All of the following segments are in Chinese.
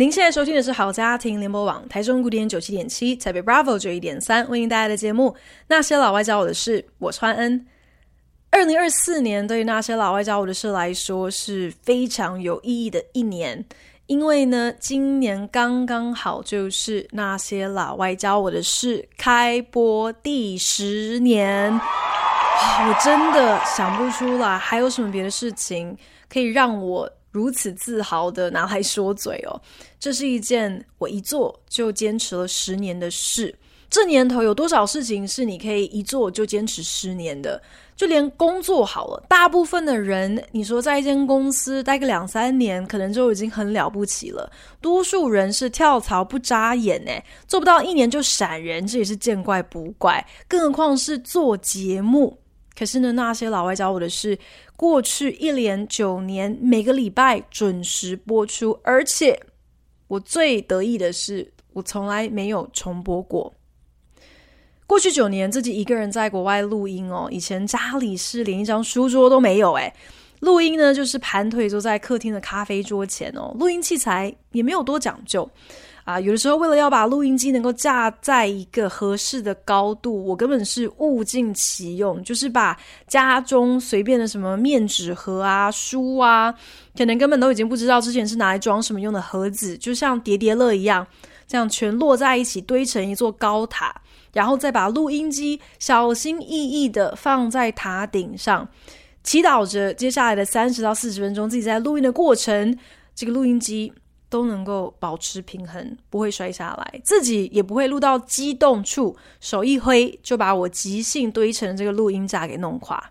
您现在收听的是好家庭联播网台中古典九七点七，台北 Bravo 九一点三，为您带来的节目《那些老外教我的事》，我川恩。二零二四年对于那些老外教我的事来说是非常有意义的一年，因为呢，今年刚刚好就是那些老外教我的事开播第十年，我真的想不出来还有什么别的事情可以让我。如此自豪的拿来说嘴哦，这是一件我一做就坚持了十年的事。这年头有多少事情是你可以一做就坚持十年的？就连工作好了，大部分的人，你说在一间公司待个两三年，可能就已经很了不起了。多数人是跳槽不眨眼，诶，做不到一年就闪人，这也是见怪不怪。更何况是做节目。可是呢，那些老外教我的事，过去一连九年，每个礼拜准时播出，而且我最得意的是，我从来没有重播过。过去九年，自己一个人在国外录音哦，以前家里是连一张书桌都没有，诶，录音呢就是盘腿坐在客厅的咖啡桌前哦，录音器材也没有多讲究。啊，有的时候为了要把录音机能够架在一个合适的高度，我根本是物尽其用，就是把家中随便的什么面纸盒啊、书啊，可能根本都已经不知道之前是拿来装什么用的盒子，就像叠叠乐一样，这样全摞在一起堆成一座高塔，然后再把录音机小心翼翼的放在塔顶上，祈祷着接下来的三十到四十分钟自己在录音的过程，这个录音机。都能够保持平衡，不会摔下来，自己也不会录到激动处，手一挥就把我即兴堆成这个录音架给弄垮。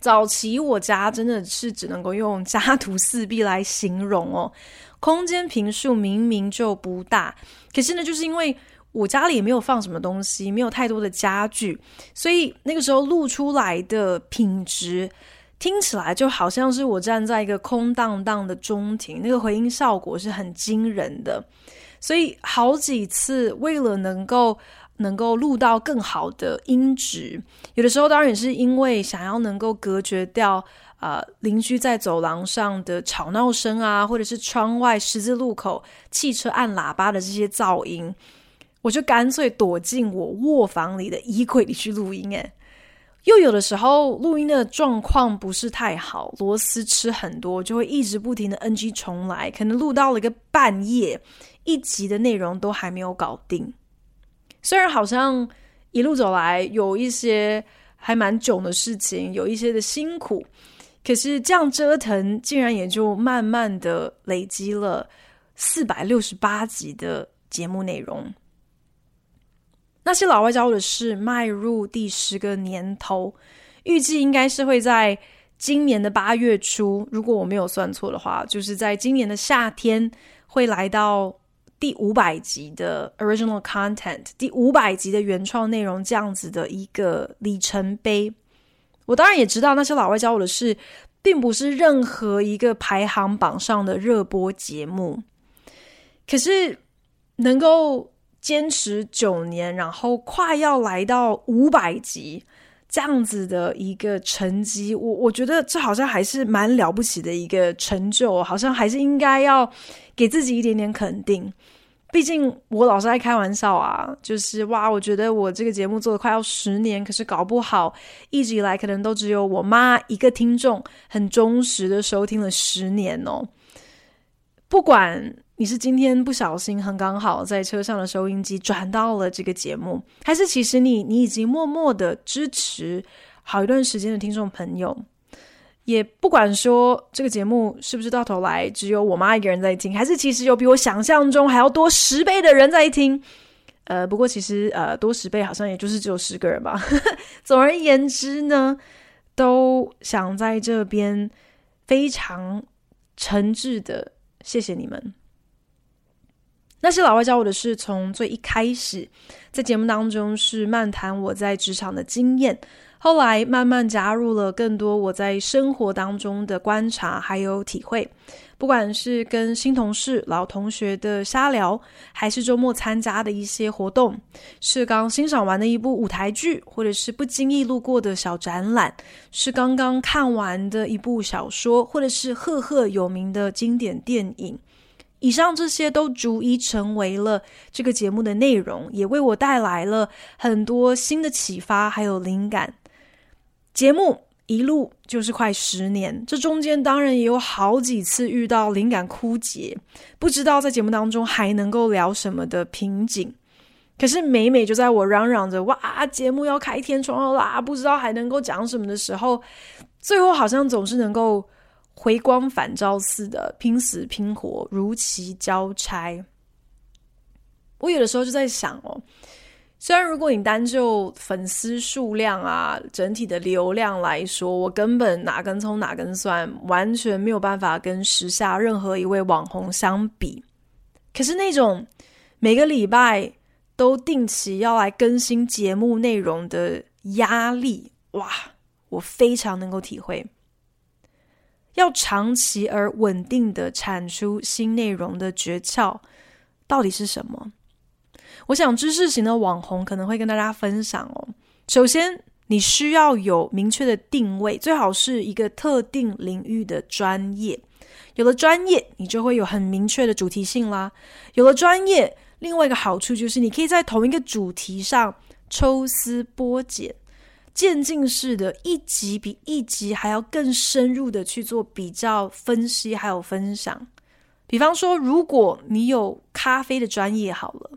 早期我家真的是只能够用家徒四壁来形容哦，空间平数明明就不大，可是呢，就是因为我家里也没有放什么东西，没有太多的家具，所以那个时候录出来的品质。听起来就好像是我站在一个空荡荡的中庭，那个回音效果是很惊人的。所以好几次为了能够能够录到更好的音质，有的时候当然也是因为想要能够隔绝掉、呃、邻居在走廊上的吵闹声啊，或者是窗外十字路口汽车按喇叭的这些噪音，我就干脆躲进我卧房里的衣柜里去录音。诶。又有的时候录音的状况不是太好，螺丝吃很多，就会一直不停的 NG 重来，可能录到了一个半夜，一集的内容都还没有搞定。虽然好像一路走来有一些还蛮囧的事情，有一些的辛苦，可是这样折腾，竟然也就慢慢的累积了四百六十八集的节目内容。那些老外教我的事迈入第十个年头，预计应该是会在今年的八月初，如果我没有算错的话，就是在今年的夏天会来到第五百集的 original content，第五百集的原创内容这样子的一个里程碑。我当然也知道，那些老外教我的事，并不是任何一个排行榜上的热播节目，可是能够。坚持九年，然后快要来到五百集这样子的一个成绩，我我觉得这好像还是蛮了不起的一个成就，好像还是应该要给自己一点点肯定。毕竟我老是爱开玩笑啊，就是哇，我觉得我这个节目做了快要十年，可是搞不好一直以来可能都只有我妈一个听众很忠实的收听了十年哦。不管。你是今天不小心很刚好在车上的收音机转到了这个节目，还是其实你你已经默默的支持好一段时间的听众朋友？也不管说这个节目是不是到头来只有我妈一个人在听，还是其实有比我想象中还要多十倍的人在听。呃，不过其实呃多十倍好像也就是只有十个人吧。总而言之呢，都想在这边非常诚挚的谢谢你们。那些老外教我的是，从最一开始在节目当中是漫谈我在职场的经验，后来慢慢加入了更多我在生活当中的观察还有体会。不管是跟新同事、老同学的瞎聊，还是周末参加的一些活动，是刚欣赏完的一部舞台剧，或者是不经意路过的小展览，是刚刚看完的一部小说，或者是赫赫有名的经典电影。以上这些都逐一成为了这个节目的内容，也为我带来了很多新的启发，还有灵感。节目。一路就是快十年，这中间当然也有好几次遇到灵感枯竭，不知道在节目当中还能够聊什么的瓶颈。可是每每就在我嚷嚷着“哇，节目要开天窗了啦，不知道还能够讲什么”的时候，最后好像总是能够回光返照似的，拼死拼活，如期交差。我有的时候就在想哦。虽然如果你单就粉丝数量啊，整体的流量来说，我根本哪根葱哪根蒜，完全没有办法跟时下任何一位网红相比。可是那种每个礼拜都定期要来更新节目内容的压力，哇，我非常能够体会。要长期而稳定的产出新内容的诀窍到底是什么？我想知识型的网红可能会跟大家分享哦。首先，你需要有明确的定位，最好是一个特定领域的专业。有了专业，你就会有很明确的主题性啦。有了专业，另外一个好处就是你可以在同一个主题上抽丝剥茧、渐进式的一集比一集还要更深入的去做比较、分析还有分享。比方说，如果你有咖啡的专业，好了。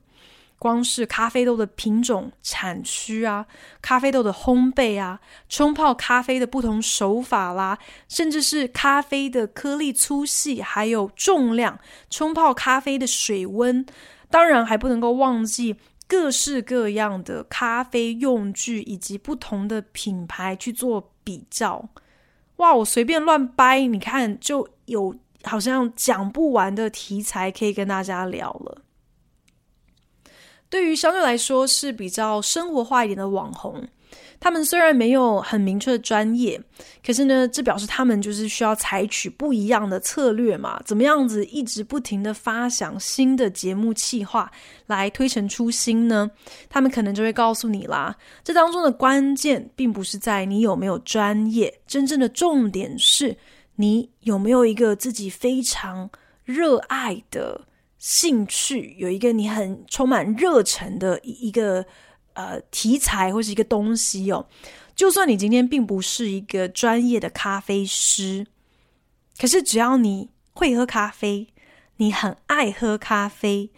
光是咖啡豆的品种、产区啊，咖啡豆的烘焙啊，冲泡咖啡的不同手法啦，甚至是咖啡的颗粒粗细，还有重量，冲泡咖啡的水温，当然还不能够忘记各式各样的咖啡用具以及不同的品牌去做比较。哇，我随便乱掰，你看就有好像讲不完的题材可以跟大家聊了。对于相对来说是比较生活化一点的网红，他们虽然没有很明确的专业，可是呢，这表示他们就是需要采取不一样的策略嘛。怎么样子一直不停的发想新的节目企划来推陈出新呢？他们可能就会告诉你啦，这当中的关键并不是在你有没有专业，真正的重点是你有没有一个自己非常热爱的。兴趣，有一个你很充满热忱的一一个呃题材或是一个东西哦，就算你今天并不是一个专业的咖啡师，可是只要你会喝咖啡，你很爱喝咖啡，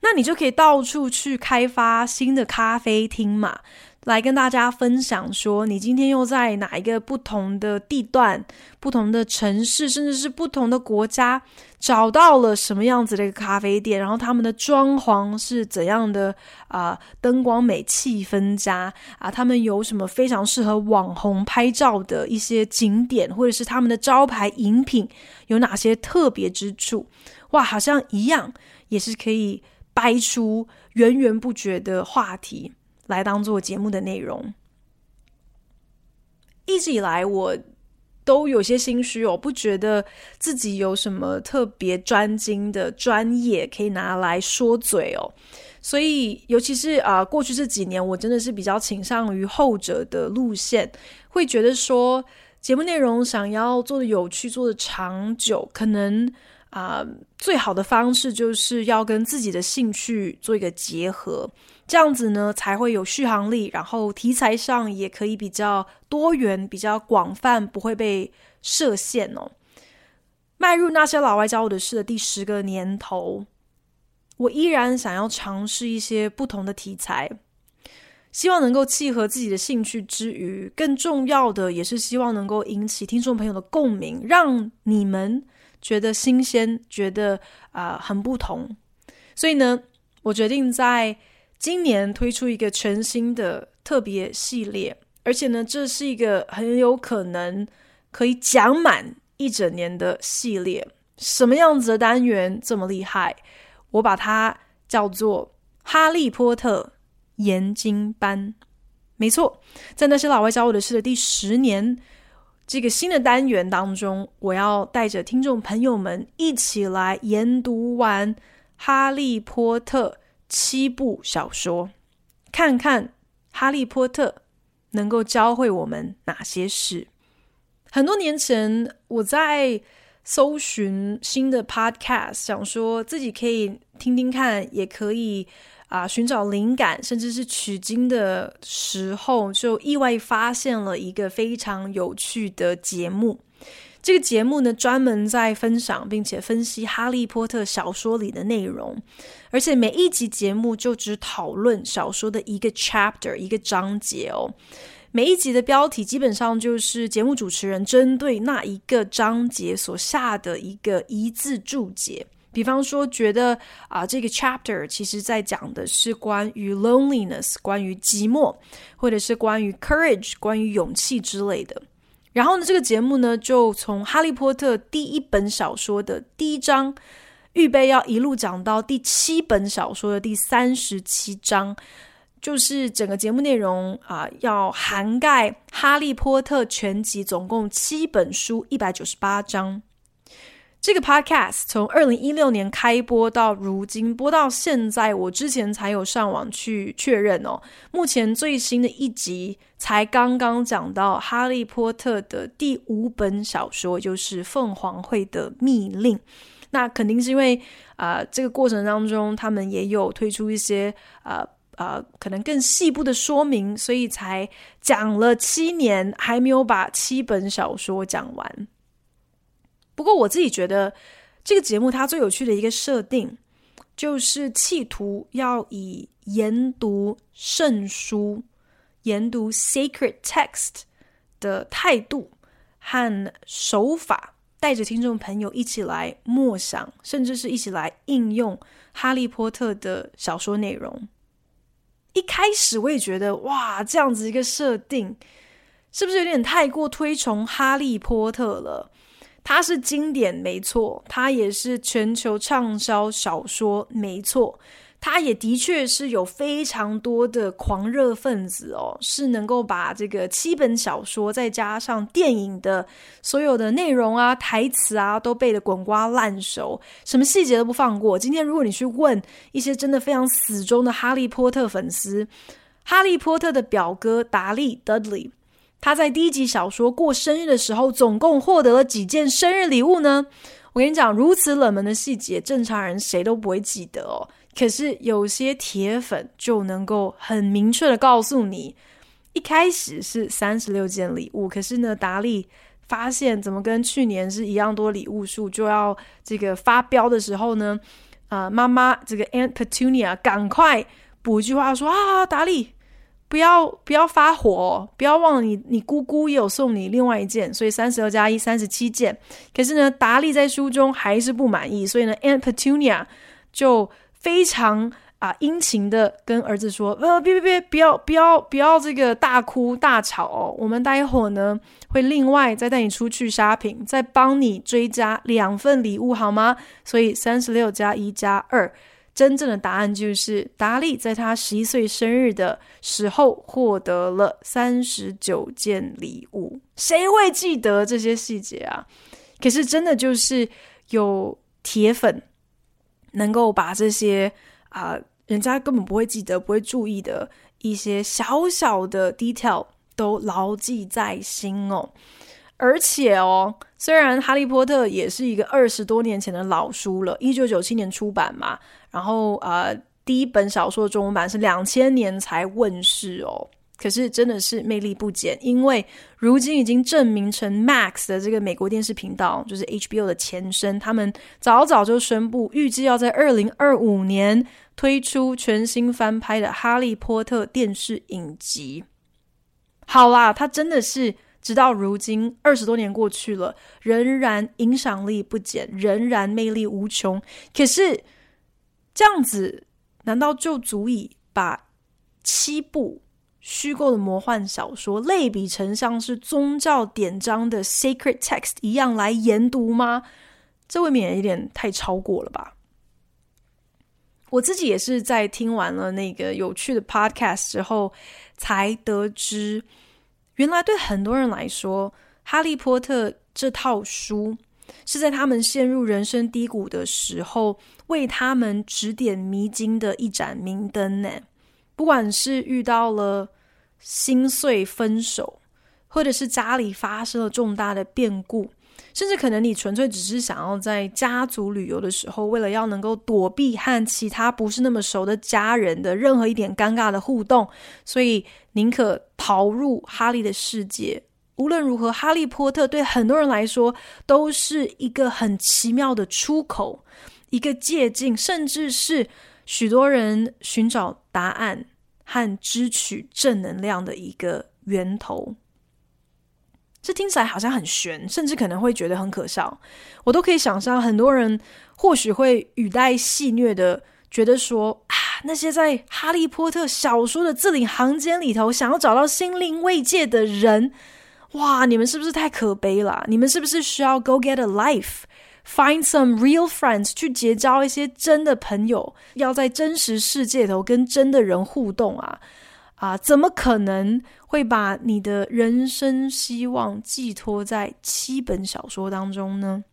那你就可以到处去开发新的咖啡厅嘛。来跟大家分享说，你今天又在哪一个不同的地段、不同的城市，甚至是不同的国家，找到了什么样子的一个咖啡店？然后他们的装潢是怎样的啊？灯光美、气氛佳啊？他们有什么非常适合网红拍照的一些景点，或者是他们的招牌饮品有哪些特别之处？哇，好像一样也是可以掰出源源不绝的话题。来当做节目的内容，一直以来我都有些心虚，我不觉得自己有什么特别专精的专业可以拿来说嘴哦。所以，尤其是啊，过去这几年，我真的是比较倾向于后者的路线，会觉得说节目内容想要做的有趣、做的长久，可能啊，最好的方式就是要跟自己的兴趣做一个结合。这样子呢，才会有续航力，然后题材上也可以比较多元、比较广泛，不会被设限哦。迈入那些老外教我的事的第十个年头，我依然想要尝试一些不同的题材，希望能够契合自己的兴趣之余，更重要的也是希望能够引起听众朋友的共鸣，让你们觉得新鲜，觉得啊、很不同。所以呢，我决定在。今年推出一个全新的特别系列，而且呢，这是一个很有可能可以讲满一整年的系列。什么样子的单元这么厉害？我把它叫做《哈利波特研经班》。没错，在那些老外教我的事的第十年，这个新的单元当中，我要带着听众朋友们一起来研读完《哈利波特》七部小说，看看哈利波特能够教会我们哪些事。很多年前，我在搜寻新的 podcast，想说自己可以听听看，也可以。啊，寻找灵感，甚至是取经的时候，就意外发现了一个非常有趣的节目。这个节目呢，专门在分享并且分析《哈利波特》小说里的内容，而且每一集节目就只讨论小说的一个 chapter，一个章节哦。每一集的标题基本上就是节目主持人针对那一个章节所下的一个一字注解。比方说，觉得啊、这个 chapter 其实在讲的是关于 loneliness，关于寂寞，或者是关于 courage，关于勇气之类的。然后呢，这个节目呢，就从《哈利波特》第一本小说的第一章，预备要一路讲到第七本小说的第三十七章，就是整个节目内容啊、要涵盖《哈利波特》全集，总共七本书，一百九十八章。这个 podcast 从二零一六年开播到如今播到现在，我之前才有上网去确认哦。目前最新的一集才刚刚讲到《哈利波特》的第五本小说，就是《凤凰会的密令》。那肯定是因为啊、这个过程当中他们也有推出一些啊啊、呃呃，可能更细部的说明，所以才讲了七年还没有把七本小说讲完。不过我自己觉得，这个节目它最有趣的一个设定，就是企图要以研读圣书、研读 sacred text 的态度和手法，带着听众朋友一起来默想，甚至是一起来应用《哈利波特》的小说内容。一开始我也觉得，哇，这样子一个设定，是不是有点太过推崇哈利波特了？它是经典，没错；它也是全球畅销小说，没错；它也的确是有非常多的狂热分子哦，是能够把这个七本小说再加上电影的所有的内容啊、台词啊，都背得滚瓜烂熟，什么细节都不放过。今天如果你去问一些真的非常死忠的哈利波特粉丝，哈利波特的表哥达利 （Dudley）。他在第一集小说过生日的时候，总共获得了几件生日礼物呢？我跟你讲，如此冷门的细节，正常人谁都不会记得哦。可是有些铁粉就能够很明确的告诉你，一开始是三十六件礼物，可是呢，达利发现怎么跟去年是一样多礼物数，就要这个发飙的时候呢，啊、妈妈这个 Aunt Petunia 赶快补一句话说啊，达利。不要不要发火哦，不要忘了你你姑姑也有送你另外一件，所以三十二加一三十七件。可是呢，达利在书中还是不满意，所以呢，Aunt Petunia 就非常啊殷勤的跟儿子说：呃，别别别，不要不要不要这个大哭大吵哦，我们待会儿呢会另外再带你出去 shopping，再帮你追加两份礼物好吗？所以三十六加一加二。真正的答案就是，达利在他十一岁生日的时候获得了三十九件礼物。谁会记得这些细节啊？可是真的就是有铁粉能够把这些啊、人家根本不会记得、不会注意的一些小小的 detail 都牢记在心哦。而且哦，虽然《哈利波特》也是一个二十多年前的老书了，一九九七年出版嘛。然后呃，第一本小说中文版是两千年才问世哦。可是真的是魅力不减，因为如今已经证明成 Max 的这个美国电视频道，就是 HBO 的前身，他们早早就宣布，预计要在二零二五年推出全新翻拍的《哈利波特》电视影集。好啦，它真的是。直到如今，二十多年过去了，仍然影响力不减，仍然魅力无穷。可是，这样子难道就足以把七部虚构的魔幻小说类比成像是宗教典章的 sacred text 一样来研读吗？这未免有点太超过了吧？我自己也是在听完了那个有趣的 podcast 之后，才得知，原来对很多人来说，《哈利波特》这套书是在他们陷入人生低谷的时候，为他们指点迷津的一盏明灯呢。不管是遇到了心碎、分手，或者是家里发生了重大的变故。甚至可能你纯粹只是想要在家族旅游的时候，为了要能够躲避和其他不是那么熟的家人的任何一点尴尬的互动，所以宁可逃入哈利的世界。无论如何，哈利波特对很多人来说都是一个很奇妙的出口，一个借镜，甚至是许多人寻找答案和支取正能量的一个源头。这听起来好像很玄，甚至可能会觉得很可笑。我都可以想象，很多人或许会语带戏谑的觉得说：“啊，那些在哈利波特小说的字里行间里头想要找到心灵慰藉的人，哇，你们是不是太可悲了？你们是不是需要 go get a life，find some real friends，去结交一些真的朋友，要在真实世界头跟真的人互动啊？”啊，怎么可能会把你的人生希望寄托在七本小说当中呢？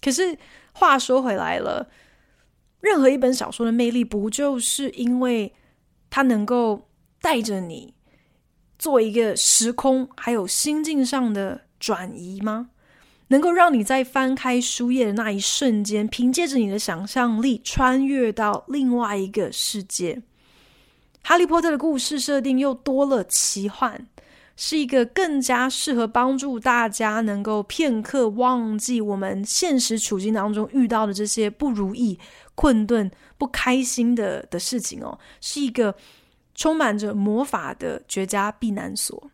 可是话说回来了，任何一本小说的魅力，不就是因为它能够带着你做一个时空还有心境上的转移吗？能够让你在翻开书页的那一瞬间，凭借着你的想象力，穿越到另外一个世界。哈利波特的故事设定又多了奇幻，是一个更加适合帮助大家能够片刻忘记我们现实处境当中遇到的这些不如意、困顿、不开心的的事情哦，是一个充满着魔法的绝佳避难所。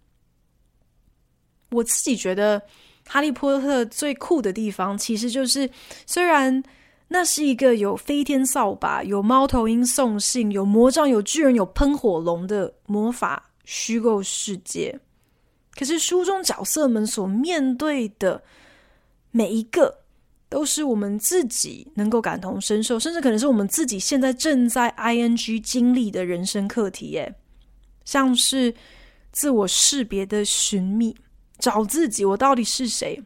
我自己觉得哈利波特最酷的地方，其实就是虽然。那是一个有飞天扫把、有猫头鹰送信、有魔杖、有巨人、有喷火龙的魔法虚构世界。可是书中角色们所面对的每一个，都是我们自己能够感同身受，甚至可能是我们自己现在正在 ing 经历的人生课题。耶，像是自我识别的寻觅，找自己，我到底是谁？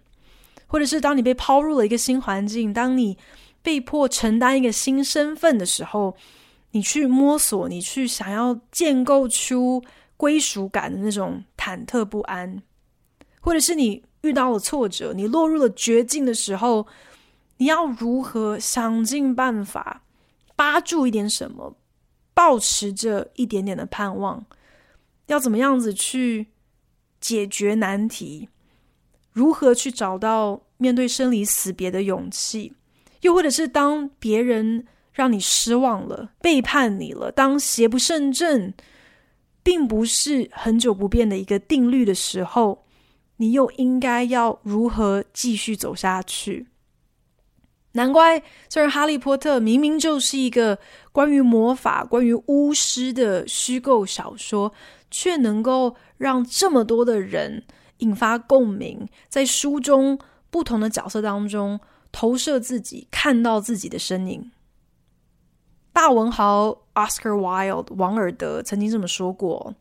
或者是当你被抛入了一个新环境，当你被迫承担一个新身份的时候，你去摸索，你去想要建构出归属感的那种忐忑不安，或者是你遇到了挫折，你落入了绝境的时候，你要如何想尽办法扒住一点什么，保持着一点点的盼望，要怎么样子去解决难题？如何去找到面对生离死别的勇气？又或者是当别人让你失望了、背叛你了，当邪不胜正，并不是很久不变的一个定律的时候，你又应该要如何继续走下去？难怪，虽然《哈利波特》明明就是一个关于魔法、关于巫师的虚构小说，却能够让这么多的人引发共鸣，在书中不同的角色当中。投射自己，看到自己的身影。大文豪 Oscar Wilde 王尔德曾经这么说过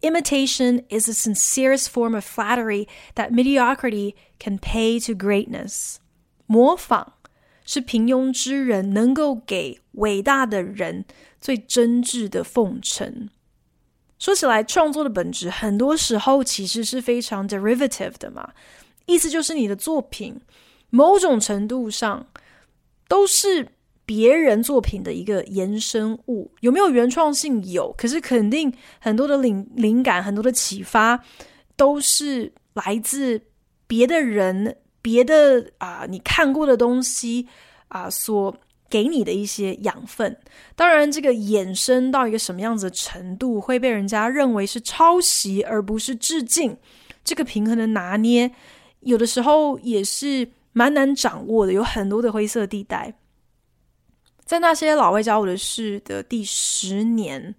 ：“Imitation is the sincerest form of flattery that mediocrity can pay to greatness。”模仿是平庸之人能够给伟大的人最真挚的奉承。说起来，创作的本质很多时候其实是非常 derivative 的嘛，意思就是你的作品。某种程度上，都是别人作品的一个延伸物。有没有原创性？有，可是肯定很多的灵灵感、很多的启发，都是来自别的人、别的啊、你看过的东西啊、所给你的一些养分。当然，这个衍生到一个什么样子的程度，会被人家认为是抄袭而不是致敬。这个平衡的拿捏，有的时候也是。蛮难掌握的，有很多的灰色地带。在那些老外教我的事的第十年，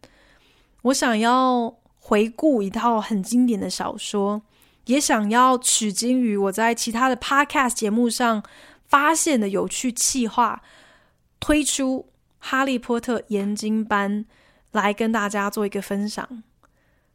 我想要回顾一套很经典的小说，也想要取经于我在其他的 podcast 节目上发现的有趣企划，推出哈利波特研经班来跟大家做一个分享。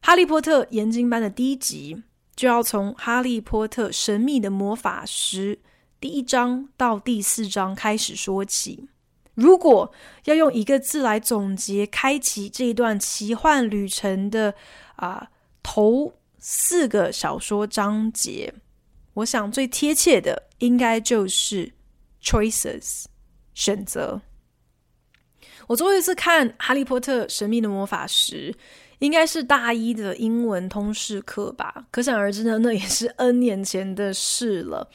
哈利波特研经班的第一集就要从《哈利波特神秘的魔法石》第一章到第四章开始说起。如果要用一个字来总结开启这一段奇幻旅程的啊、呃、头四个小说章节，我想最贴切的应该就是 choices 选择。我最后一次看《哈利波特：神秘的魔法石》，应该是大一的英文通识课吧。可想而知呢，那也是 N 年前的事了。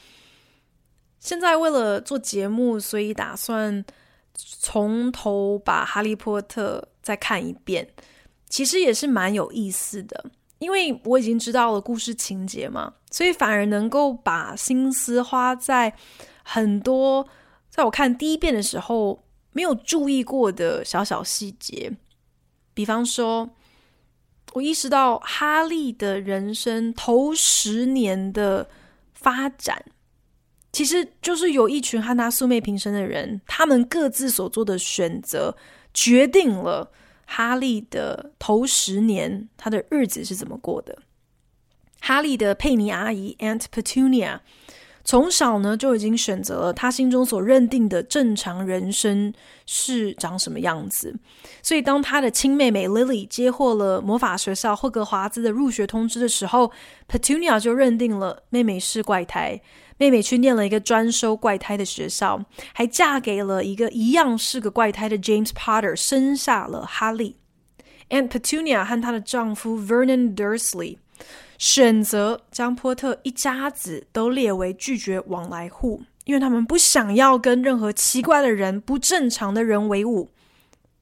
现在为了做节目，所以打算。从头把《哈利波特》再看一遍，其实也是蛮有意思的，因为我已经知道了故事情节嘛，所以反而能够把心思花在很多在我看第一遍的时候没有注意过的小小细节，比方说，我意识到哈利的人生头十年的发展。其实就是有一群和他素昧平生的人，他们各自所做的选择，决定了哈利的头十年他的日子是怎么过的。哈利的佩妮阿姨 Aunt Petunia 从小呢就已经选择了他心中所认定的正常人生是长什么样子，所以当他的亲妹妹 Lily 接获了魔法学校霍格华兹的入学通知的时候，Petunia 就认定了妹妹是怪胎。妹妹去念了一个专收怪胎的学校，还嫁给了一个一样是个怪胎的 James Potter，生下了哈利。Aunt Petunia 和她的丈夫 Vernon Dursley 选择将波特一家子都列为拒绝往来户，因为他们不想要跟任何奇怪的人、不正常的人为伍。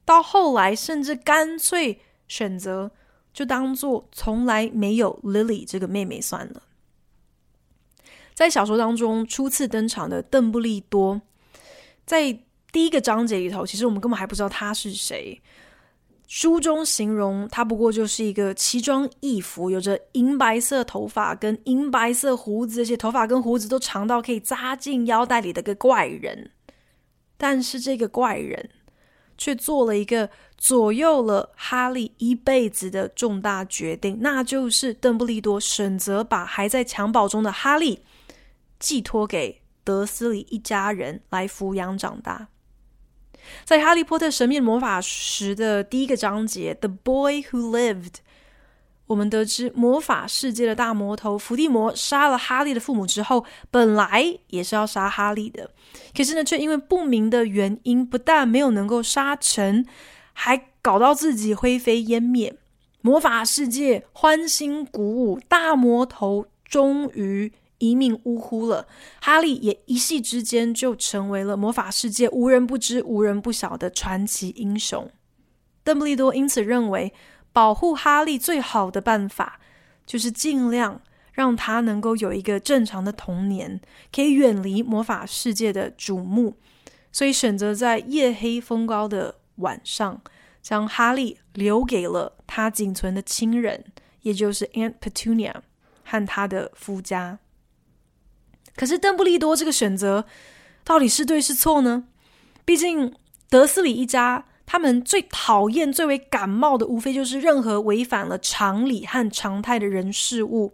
到后来，甚至干脆选择就当做从来没有 Lily 这个妹妹算了。在小说当中初次登场的邓布利多，在第一个章节里头，其实我们根本还不知道他是谁。书中形容他不过就是一个奇装异服、有着银白色头发跟银白色胡子，这些头发跟胡子都长到可以扎进腰带里的个怪人。但是这个怪人却做了一个左右了哈利一辈子的重大决定，那就是邓布利多选择把还在襁褓中的哈利。寄托给德斯里一家人来抚养长大。在《哈利波特：神秘魔法石》的第一个章节《The Boy Who Lived》，我们得知魔法世界的大魔头伏地魔杀了哈利的父母之后，本来也是要杀哈利的，可是呢，却因为不明的原因，不但没有能够杀成，还搞到自己灰飞烟灭。魔法世界欢欣鼓舞，大魔头终于。一命呜呼了，哈利也一夕之间就成为了魔法世界无人不知、无人不晓的传奇英雄。邓布利多因此认为，保护哈利最好的办法就是尽量让他能够有一个正常的童年，可以远离魔法世界的瞩目，所以选择在夜黑风高的晚上，将哈利留给了他仅存的亲人，也就是 Aunt Petunia 和他的夫家。可是邓布利多这个选择到底是对是错呢？毕竟德斯里一家他们最讨厌、最为感冒的，无非就是任何违反了常理和常态的人事物。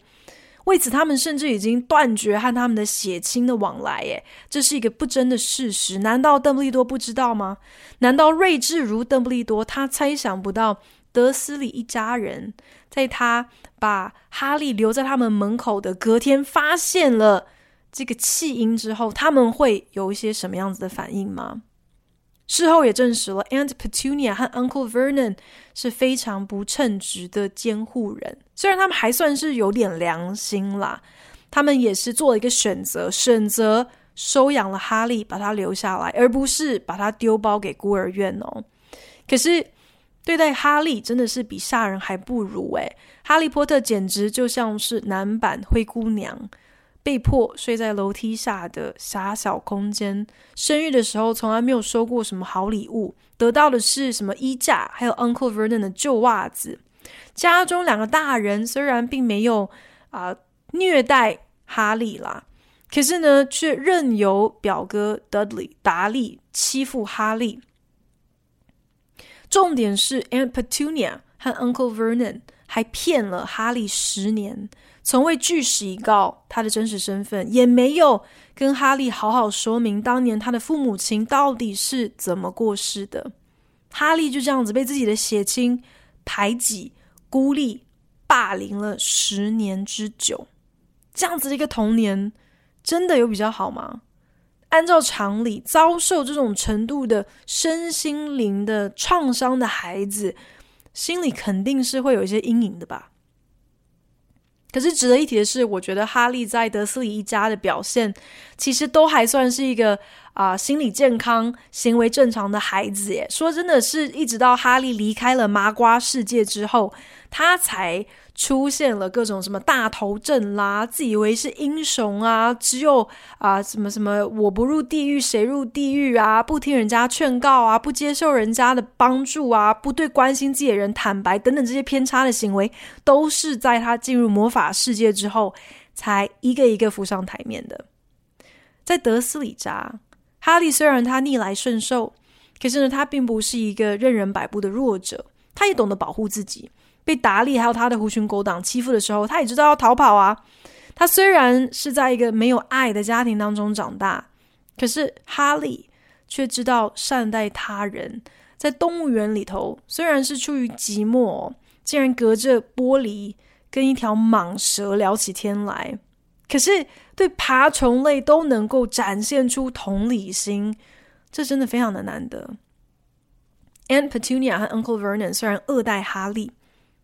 为此，他们甚至已经断绝和他们的血亲的往来。诶，这是一个不争的事实。难道邓布利多不知道吗？难道睿智如邓布利多，他猜想不到德斯里一家人在他把哈利留在他们门口的隔天发现了？这个弃婴之后，他们会有一些什么样子的反应吗？事后也证实了，Aunt Petunia 和 Uncle Vernon 是非常不称职的监护人。虽然他们还算是有点良心啦，他们也是做了一个选择，选择收养了哈利，把他留下来，而不是把他丢包给孤儿院哦。可是对待哈利真的是比杀人还不如诶，哈利波特简直就像是男版灰姑娘。被迫睡在楼梯下的狭小空间，生日的时候从来没有收过什么好礼物，得到的是什么衣架，还有 Uncle Vernon 的旧袜子。家中两个大人虽然并没有啊、虐待哈利啦，可是呢，却任由表哥 Dudley 达利欺负哈利。重点是 Aunt Petunia 和 Uncle Vernon 还骗了哈利十年，从未据实以告他的真实身份，也没有跟哈利好好说明当年他的父母亲到底是怎么过世的。哈利就这样子被自己的血亲排挤、孤立、霸凌了十年之久，这样子的一个童年，真的有比较好吗？按照常理，遭受这种程度的身心灵的创伤的孩子，心里肯定是会有一些阴影的吧。可是值得一提的是，我觉得哈利在德斯里一家的表现，其实都还算是一个啊、心理健康、行为正常的孩子耶。说真的是一直到哈利离开了麻瓜世界之后，他才。出现了各种什么大头症啦，自以为是英雄啊，只有啊什么什么我不入地狱谁入地狱啊，不听人家劝告啊，不接受人家的帮助啊，不对关心自己的人坦白等等这些偏差的行为，都是在他进入魔法世界之后才一个一个浮上台面的。在德斯里家，哈利虽然他逆来顺受，可是呢，他并不是一个任人摆布的弱者，他也懂得保护自己。被达利还有他的狐群狗党欺负的时候，他也知道要逃跑啊。他虽然是在一个没有爱的家庭当中长大，可是哈利却知道善待他人。在动物园里头，虽然是出于寂寞，竟然隔着玻璃跟一条蟒蛇聊起天来，可是对爬虫类都能够展现出同理心，这真的非常的难得。Aunt Petunia 和 Uncle Vernon 虽然恶待哈利。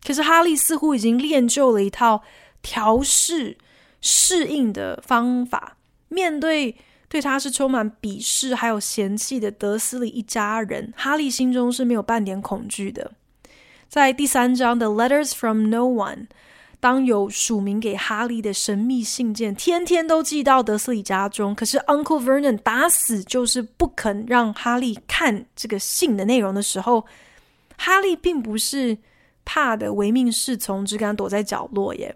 可是哈利似乎已经练就了一套调试、适应的方法，面对对他是充满鄙视还有嫌弃的德斯里一家人，哈利心中是没有半点恐惧的。在第三章的《Letters from No One》，当有署名给哈利的神秘信件天天都寄到德斯里家中，可是 Uncle Vernon 打死就是不肯让哈利看这个信的内容的时候，哈利并不是。怕的唯命是从，只敢躲在角落耶。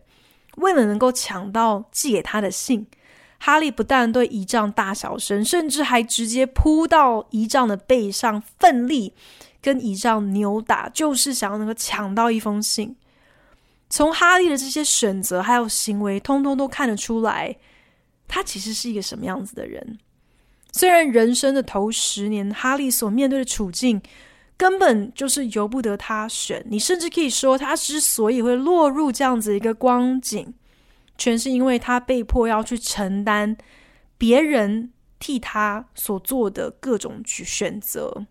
为了能够抢到寄给他的信，哈利不但对仪仗大小声，甚至还直接扑到仪仗的背上，奋力跟仪仗扭打，就是想要能够抢到一封信。从哈利的这些选择还有行为，通通都看得出来，他其实是一个什么样子的人。虽然人生的头十年，哈利所面对的处境，根本就是由不得他选，你甚至可以说，他之所以会落入这样子一个光景，全是因为他被迫要去承担别人替他所做的各种选择。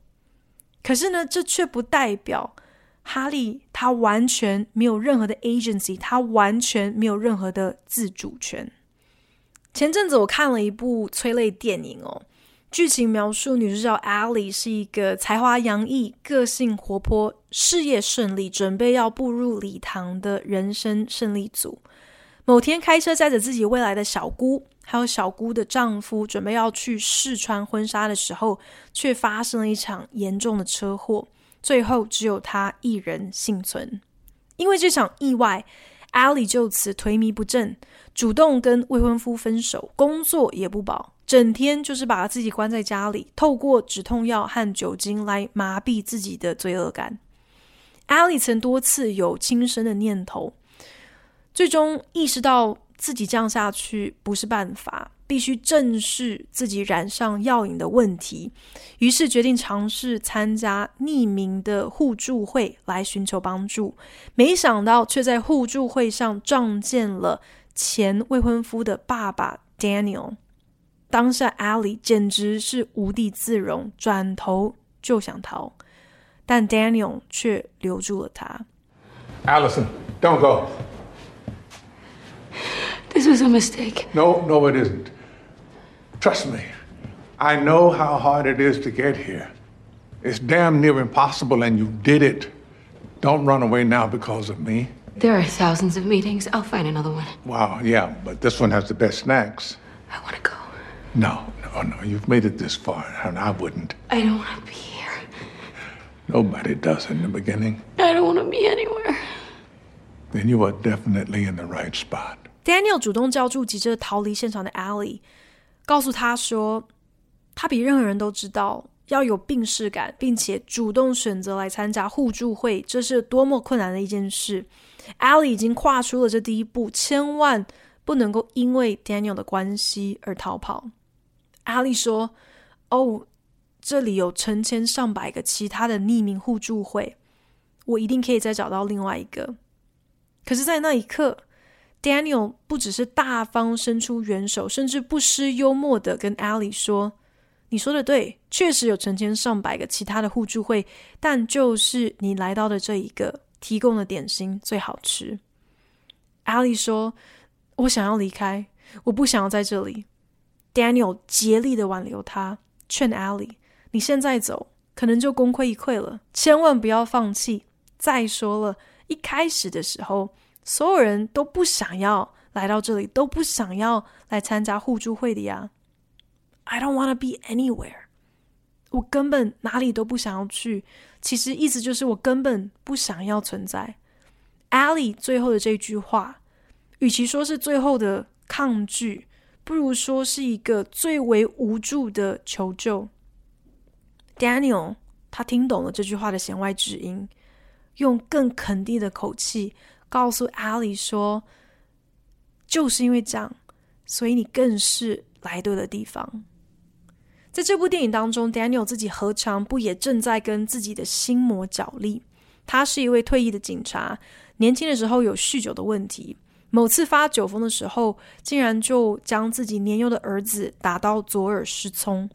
可是呢，这却不代表哈利他完全没有任何的 agency，他完全没有任何的自主权。前阵子我看了一部催泪电影哦。剧情描述女主角 Allie 是一个才华洋溢、个性活泼、事业顺利、准备要步入礼堂的人生胜利组。某天开车载着自己未来的小姑，还有小姑的丈夫，准备要去试穿婚纱的时候，却发生了一场严重的车祸，最后只有她一人幸存。因为这场意外，Allie 就此颓靡不振，主动跟未婚夫分手，工作也不保。整天就是把自己关在家里，透过止痛药和酒精来麻痹自己的罪恶感。Ali 曾多次有轻生的念头，最终意识到自己这样下去不是办法，必须正视自己染上药瘾的问题，于是决定尝试参加匿名的互助会来寻求帮助。没想到却在互助会上撞见了前未婚夫的爸爸 Daniel。当下，Allie 简直是无地自容，转头就想逃，但 Daniel 却留住了他。Allison, don't go. This was a mistake. No, no, it isn't. Trust me. I know how hard it is to get here. It's damn near impossible, and you did it. Don't run away now because of me. There are thousands of meetings. I'll find another one. Wow, yeah, but this one has the best snacks. I want to go. No, no, no. You've made it this far, and I wouldn't. I don't want to be here. Nobody does in the beginning. I don't want to be anywhere. Then you are definitely in the right spot. Daniel 主动叫住急着逃离现场的 Allie，告诉他说，他比任何人都知道，要有病视感，并且主动选择来参加互助会，这是多么困难的一件事。Allie 已经跨出了这第一步，千万不能够因为 Daniel 的关系而逃跑。阿丽说：“哦，这里有成千上百个其他的匿名互助会，我一定可以再找到另外一个。”可是，在那一刻，Daniel 不只是大方伸出援手，甚至不失幽默的跟 Ali 说。你说的对，确实有成千上百个其他的互助会，但就是你来到的这一个提供的点心最好吃。Allie 说：“我想要离开，我不想要在这里。” Daniel 竭力的挽留他，劝 alie 你现在走，可能就功亏一篑了，千万不要放弃。再说了，一开始的时候，所有人都不想要来到这里，都不想要来参加互助会的呀。” I don't wanna be anywhere。我根本哪里都不想要去。其实意思就是我根本不想要存在。Allie 最后的这句话，与其说是最后的抗拒，不如说是一个最为无助的求救。Daniel 他听懂了这句话的弦外之音，用更肯定的口气告诉 Ali 说：“就是因为这样，所以你更是来对的地方。”在这部电影当中，Daniel 自己何尝不也正在跟自己的心魔角力？他是一位退役的警察，年轻的时候有酗酒的问题，某次发酒疯的时候，竟然就将自己年幼的儿子打到左耳失聪。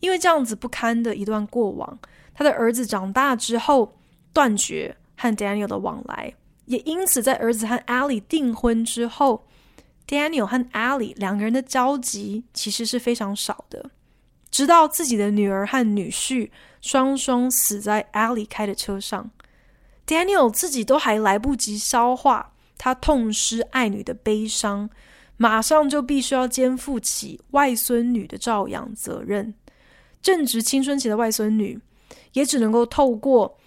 因为这样子不堪的一段过往，他的儿子长大之后断绝和 Daniel 的往来，也因此在儿子和 Ali 订婚之后，Daniel 和 Ali 两个人的交集其实是非常少的。直到自己的女儿和女婿双双死在 Ali 开的车上，Daniel 自己都还来不及消化他痛失爱女的悲伤，马上就必须要肩负起外孙女的照养责任。正值青春期的外孙女，也只能够透过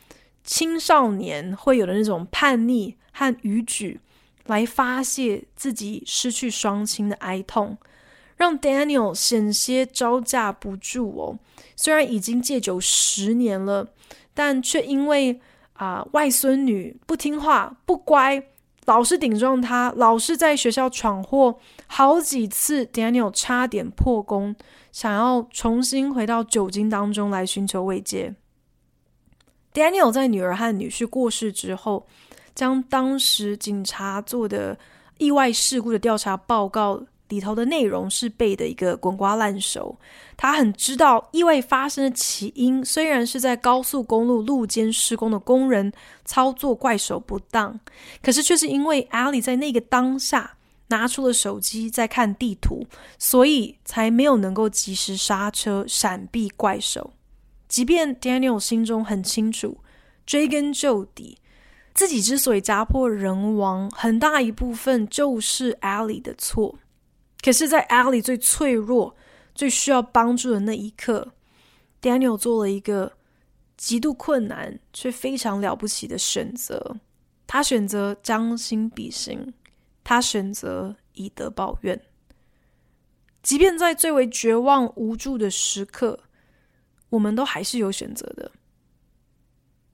青少年会有的那种叛逆和逾矩，来发泄自己失去双亲的哀痛。让 Daniel 险些招架不住哦。虽然已经戒酒十年了，但却因为啊、外孙女不听话、不乖，老是顶撞他，老是在学校闯祸，好几次 Daniel 差点破功，想要重新回到酒精当中来寻求慰藉。Daniel 在女儿和女婿过世之后，将当时警察做的意外事故的调查报告。里头的内容是背的一个滚瓜烂熟，他很知道意外发生的起因，虽然是在高速公路路肩施工的工人操作怪手不当，可是却是因为阿里在那个当下拿出了手机在看地图，所以才没有能够及时刹车闪避怪手。即便 Daniel 心中很清楚，追根究底，自己之所以家破人亡，很大一部分就是 Ali 的错。可是，在 Ali 最脆弱、最需要帮助的那一刻，Daniel 做了一个极度困难却非常了不起的选择。他选择将心比心，他选择以德报怨。即便在最为绝望无助的时刻，我们都还是有选择的。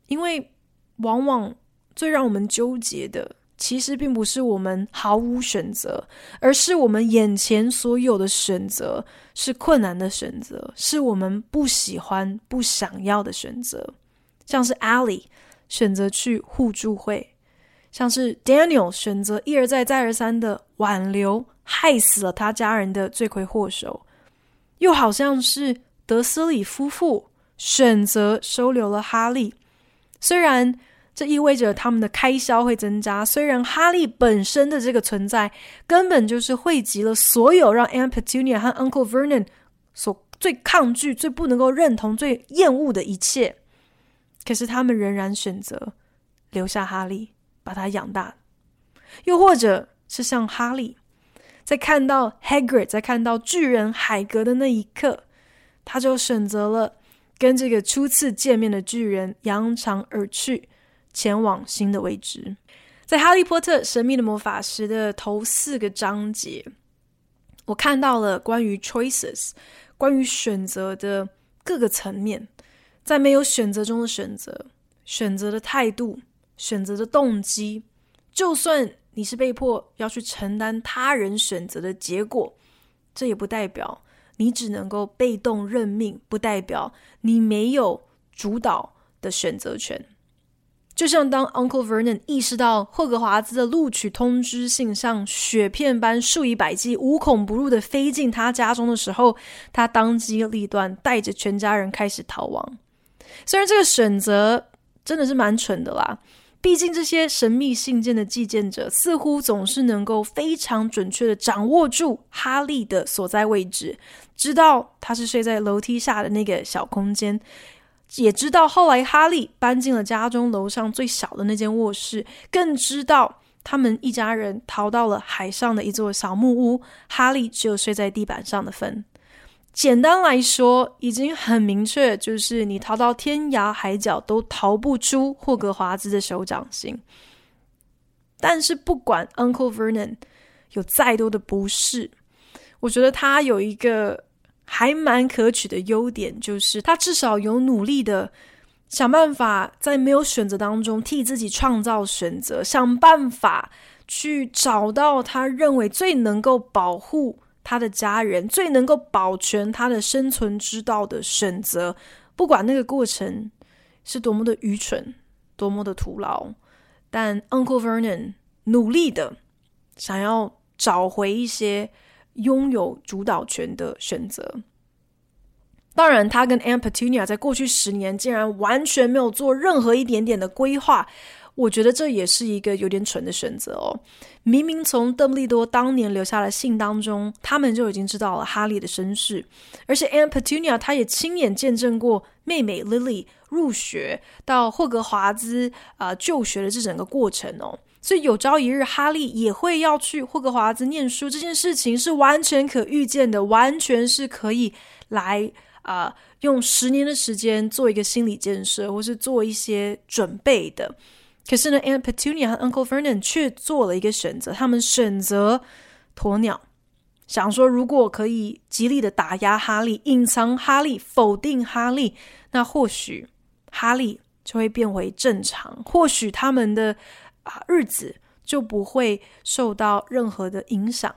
因为往往最让我们纠结的。其实并不是我们毫无选择，而是我们眼前所有的选择是困难的选择，是我们不喜欢、不想要的选择。像是 Allie 选择去互助会，像是 Daniel 选择一而再、再而三的挽留，害死了他家人的罪魁祸首，又好像是德斯里夫妇选择收留了哈利，虽然。这意味着他们的开销会增加。虽然哈利本身的这个存在根本就是汇集了所有让 Aunt Petunia 和 Uncle Vernon 所最抗拒、最不能够认同、最厌恶的一切，可是他们仍然选择留下哈利，把他养大。又或者是像哈利，在看到 Hagrid，在看到巨人海格的那一刻，他就选择了跟这个初次见面的巨人扬长而去。前往新的未知，在《哈利波特：神秘的魔法师》的头四个章节，我看到了关于 choices，关于选择的各个层面，在没有选择中的选择、选择的态度、选择的动机，就算你是被迫要去承担他人选择的结果，这也不代表你只能够被动认命，不代表你没有主导的选择权。就像当 Uncle Vernon 意识到霍格华兹的录取通知信像雪片般数以百计、无孔不入的飞进他家中的时候，他当机立断，带着全家人开始逃亡。虽然这个选择真的是蛮蠢的啦，毕竟这些神秘信件的寄件者似乎总是能够非常准确地掌握住哈利的所在位置，知道他是睡在楼梯下的那个小空间。也知道后来哈利搬进了家中楼上最小的那间卧室，更知道他们一家人逃到了海上的一座小木屋，哈利只有睡在地板上的份。简单来说，已经很明确，就是你逃到天涯海角都逃不出霍格华兹的手掌心。但是不管 Uncle Vernon 有再多的不适，我觉得他有一个。还蛮可取的优点就是，他至少有努力的想办法，在没有选择当中替自己创造选择，想办法去找到他认为最能够保护他的家人、最能够保全他的生存之道的选择。不管那个过程是多么的愚蠢、多么的徒劳，但 Uncle Vernon 努力的想要找回一些。拥有主导权的选择。当然，他跟 Aunt Petunia 在过去十年竟然完全没有做任何一点点的规划，我觉得这也是一个有点蠢的选择哦。明明从邓布利多当年留下的信当中，他们就已经知道了哈利的身世，而且 Aunt Petunia 他也亲眼见证过妹妹 Lily 入学到霍格华兹啊、就学的这整个过程哦。所以有朝一日，哈利也会要去霍格华兹念书，这件事情是完全可预见的，完全是可以来啊、用十年的时间做一个心理建设，或是做一些准备的。可是呢，Aunt Petunia 和 Uncle Vernon 却做了一个选择，他们选择鸵鸟，想说如果可以极力的打压哈利，隐藏哈利，否定哈利，那或许哈利就会变回正常，或许他们的。啊，日子就不会受到任何的影响。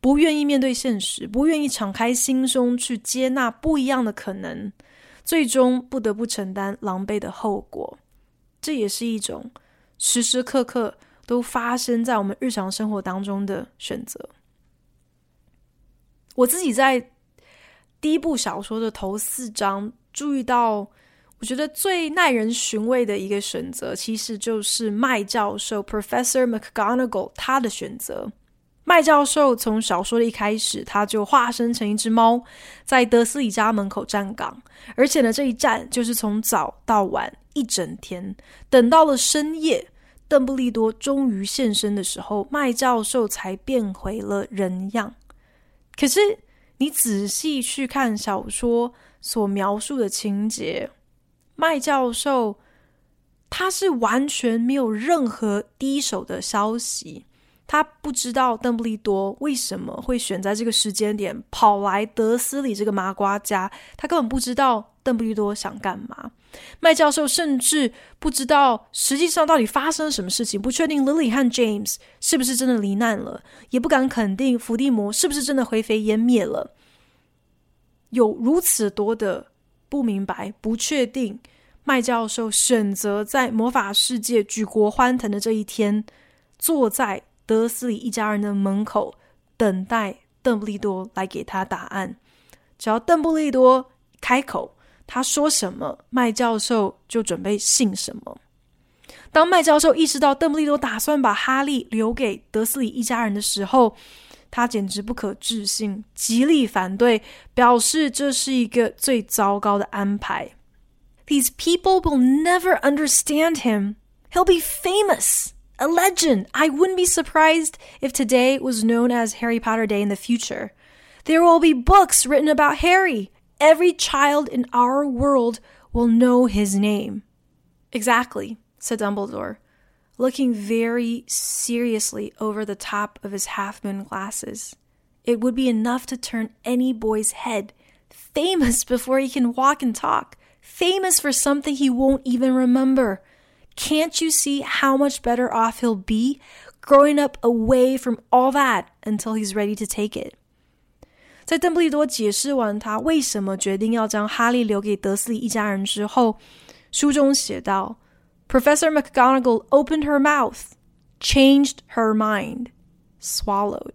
不愿意面对现实，不愿意敞开心胸去接纳不一样的可能，最终不得不承担狼狈的后果。这也是一种时时刻刻都发生在我们日常生活当中的选择。我自己在第一部小说的头四章注意到。我觉得最耐人寻味的一个选择，其实就是麦教授 （Professor McGonagall） 他的选择。麦教授从小说的一开始，他就化身成一只猫，在德斯里家门口站岗，而且呢，这一站就是从早到晚一整天。等到了深夜，邓布利多终于现身的时候，麦教授才变回了人样。可是你仔细去看小说所描述的情节。麦教授，他是完全没有任何第一手的消息，他不知道邓布利多为什么会选在这个时间点跑来德斯里这个麻瓜家，他根本不知道邓布利多想干嘛。麦教授甚至不知道实际上到底发生了什么事情，不确定 Lily 和 James 是不是真的罹难了，也不敢肯定伏地魔是不是真的灰飞烟灭了。有如此多的。不明白、不确定，麦教授选择在魔法世界举国欢腾的这一天，坐在德斯里一家人的门口，等待邓布利多来给他答案。只要邓布利多开口，他说什么，麦教授就准备信什么。当麦教授意识到邓布利多打算把哈利留给德斯里一家人的时候，他简直不可置信，极力反对，表示这是一个最糟糕的安排。These people will never understand him. He'll be famous, a legend. I wouldn't be surprised if today was known as Harry Potter Day in the future. There will be books written about Harry. Every child in our world will know his name. Exactly, said Dumbledore looking very seriously over the top of his half moon glasses. It would be enough to turn any boy's head famous before he can walk and talk, famous for something he won't even remember. Can't you see how much better off he'll be growing up away from all that until he's ready to take it? 在邓布利多解释完他为什么决定要将哈利留给德斯里一家人之后，书中写道 ：Professor McGonagall opened her mouth, changed her mind, swallowed。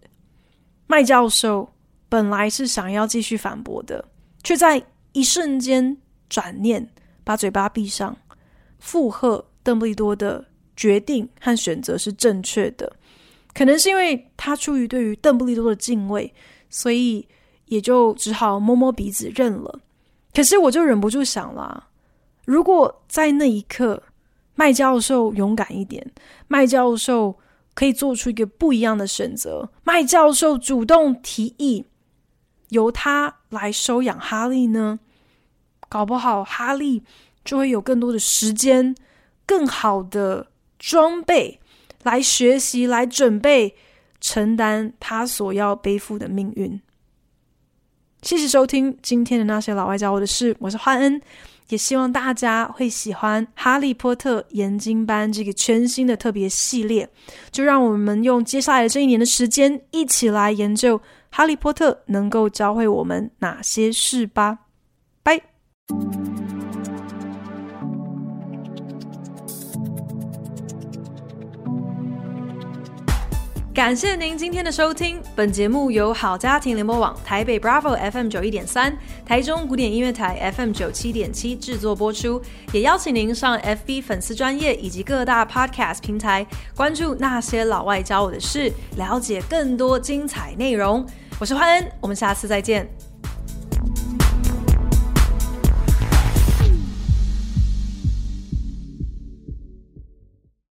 麦教授本来是想要继续反驳的，却在一瞬间转念，把嘴巴闭上，附和邓布利多的决定和选择是正确的。可能是因为他出于对于邓布利多的敬畏，所以。也就只好摸摸鼻子认了。可是我就忍不住想了，如果在那一刻，麦教授勇敢一点，麦教授可以做出一个不一样的选择，麦教授主动提议由他来收养哈利呢？搞不好哈利就会有更多的时间、更好的装备来学习、来准备承担他所要背负的命运。谢谢收听今天的那些老外教我的事，我是焕恩，也希望大家会喜欢《哈利波特研经班》这个全新的特别系列。就让我们用接下来这一年的时间，一起来研究哈利波特能够教会我们哪些事吧。拜。感谢您今天的收听。本节目由好家庭联播网、台北 Bravo FM 九一点三、台中古典音乐台 FM 九七点七制作播出。也邀请您上 FB 粉丝专业以及各大 Podcast 平台关注那些老外教我的事，了解更多精彩内容。我是欢恩，我们下次再见。